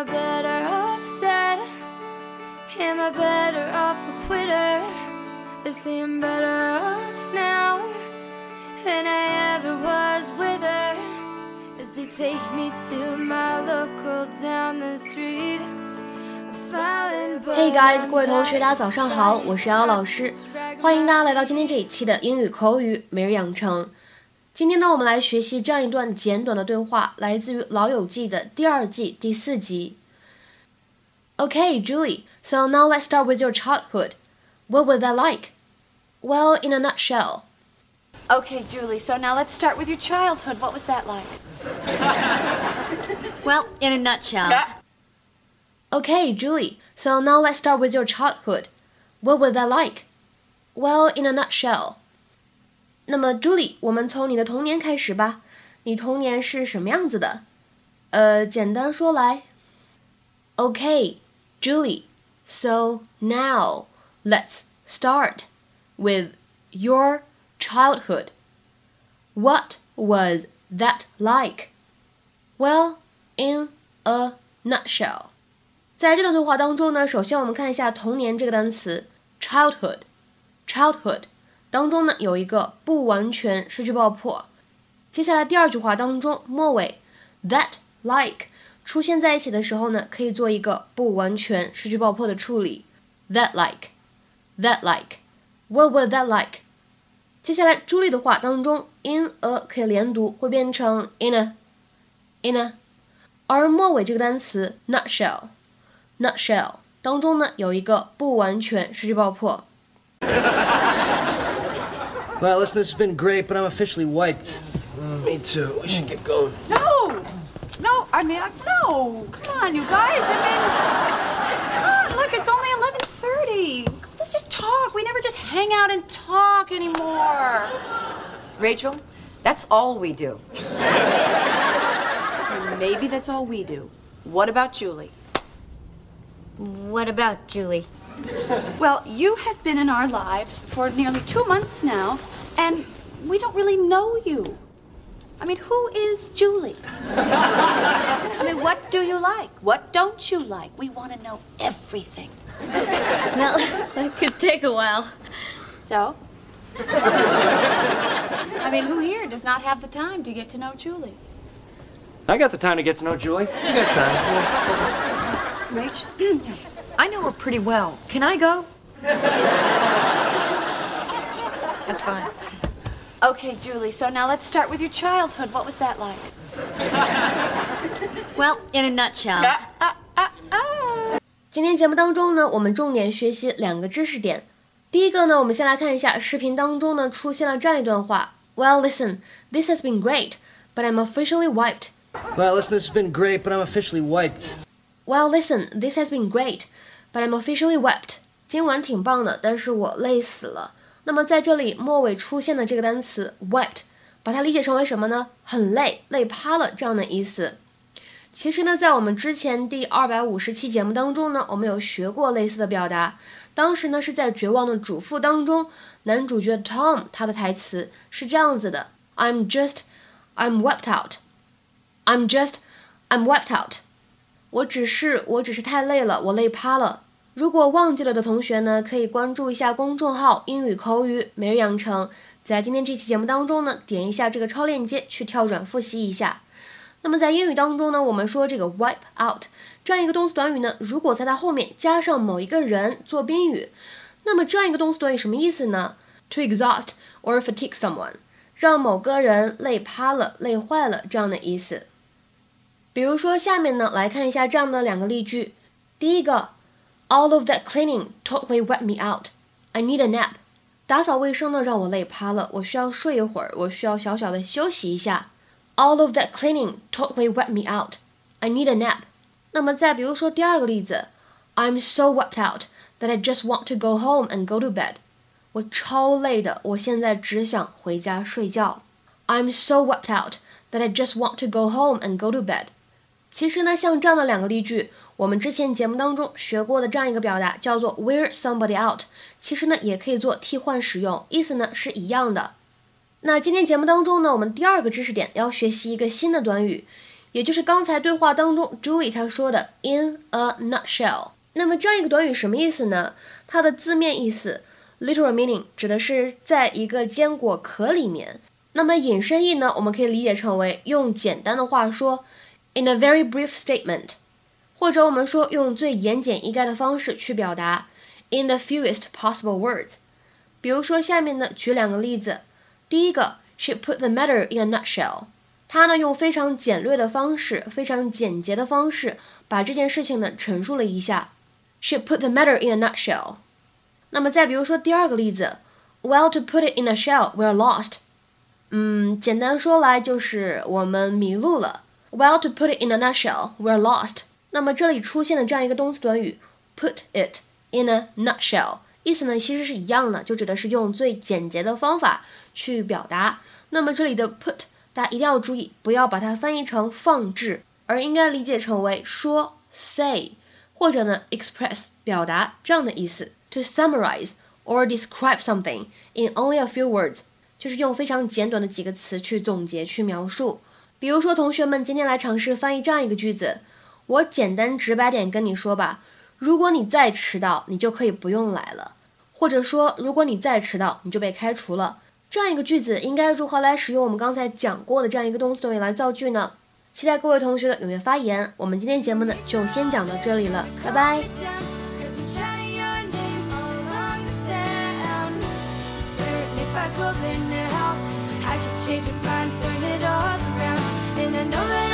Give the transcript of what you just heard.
I better off dead? Am I better off a quitter? I see I'm better off now than I ever was with her. As they take me to my local down the street. I'm smiling, but Hey guys， I'm 各位同学，大家早上好，我是瑶瑶老师，欢迎大家来到今天这一期的英语口语每日养成。 今天呢，我们来学习这样一段简短的对话，来自于《老友记》的第二季第四集。Okay, Julie. So now let's start with your childhood. What was that like? Well, in a nutshell. Okay, Julie, so now let's start with your childhood. What was that like? Well, in a nutshell. Okay, Julie. So now let's start with your childhood. What was that like? Well, in a nutshell. 那么，Julie，我们从你的童年开始吧。你童年是什么样子的？呃，简单说来。Okay, Julie. So now let's start with your childhood. What was that like? Well, in a nutshell. 在这段对话当中呢，首先我们看一下童年这个单词 childhood。 当中呢有一个不完全失去爆破。接下来第二句话当中末尾 that like 出现在一起的时候呢，可以做一个不完全失去爆破的处理。that like that like what was that like？接下来朱莉的话当中 in a 可以连读，会变成 in a in a，而末尾这个单词 nutshell。nutshell 当中呢有一个不完全失去爆破。Well, listen, this has been great, but I'm officially wiped. Me too. We should get going. No! No, I mean, I- no. Come on, you guys. I mean, come on, look, it's only 11.30. Let's just talk. We never just hang out and talk anymore. Rachel, that's all we do. Maybe that's all we do. What about Julie? What about Julie? Well, you have been in our lives for nearly two months now, and we don't really know you. I mean, who is Julie? I mean, what do you like? What don't you like? We want to know everything. Well, that could take a while. So? I mean, who here does not have the time to get to know Julie? I got the time to get to know Julie. You got time. Rach? I know her pretty well. Can I go? That's fine. Okay, Julie, so now let's start with your childhood. What was that like? Well, in a nutshell. 今天节目当中呢，我们重点学习两个知识点。第一个呢，我们先来看一下视频当中呢出现了这样一段话：Well, listen, this has been great, but I'm officially wiped. Well, listen, this has been great, but I'm officially wiped. Well, listen, this has been great, but I'm officially wiped. 今晚挺棒的，但是我累死了。那么在这里末尾出现的这个单词 wiped，把它理解成为什么呢？很累，累趴了这样的意思。其实呢，在我们之前第二百五十期节目当中呢，我们有学过类似的表达。当时呢是在《绝望的主妇》当中，男主角 Tom 他的台词是这样子的：I'm just, I'm wiped out. I'm just, I'm wiped out. 我只是，我只是太累了，我累趴了。如果忘记了的同学呢，可以关注一下公众号“英语口语每日养成”。在今天这期节目当中呢，点一下这个超链接去跳转复习一下。那么在英语当中呢，我们说这个 wipe out 这样一个动词短语呢，如果在它后面加上某一个人做宾语，那么这样一个动词短语什么意思呢？To exhaust or fatigue someone，让某个人累趴了、累坏了这样的意思。比如说下面呢，来看一下这样的两个例句。第一个，All of that cleaning totally wiped me out. I need a nap. 打扫卫生呢让我累趴了，我需要睡一会儿，我需要小小的休息一下。All of that cleaning totally wiped me out. I need a nap. 那么再比如说第二个例子，I'm so wiped out that I just want to go home and go to bed. 我超累的，我现在只想回家睡觉。I'm so wiped out that I just want to go home and go to bed. 其实呢，像这样的两个例句，我们之前节目当中学过的这样一个表达叫做 wear somebody out，其实呢也可以做替换使用，意思呢是一样的。那今天节目当中呢，我们第二个知识点要学习一个新的短语，也就是刚才对话当中 Julie 她说的 in a nutshell。那么这样一个短语什么意思呢？它的字面意思 literal meaning 指的是在一个坚果壳里面。那么引申义呢，我们可以理解成为用简单的话说 ，in a very brief statement，或者我们说用最言简意赅的方式去表达，in the fewest possible words。比如说下面呢，举两个例子。第一个，she put the matter in a nutshell。她呢用非常简略的方式，非常简洁的方式，把这件事情呢陈述了一下。She put the matter in a nutshell。那么再比如说第二个例子，Well, to put it in a shell, we're lost。嗯，简单说来就是我们迷路了。 Well, to put it in a nutshell, we're lost。那么这里出现的这样一个动词短语，put it in a nutshell，意思呢其实是一样的，就指的是用最简洁的方法去表达。那么这里的 put，大家一定要注意，不要把它翻译成放置，而应该理解成为说 say，或者呢 express 表达这样的意思。To summarize or describe something in only a few words。就是用非常简短的几个词去总结、去描述。比如说，同学们今天来尝试翻译这样一个句子，我简单直白点跟你说吧：如果你再迟到，你就可以不用来了；或者说，如果你再迟到，你就被开除了。这样一个句子应该如何来使用我们刚才讲过的这样一个动词短语来造句呢？期待各位同学的踊跃发言。我们今天节目呢就先讲到这里了，拜拜。change your mind. gonna know that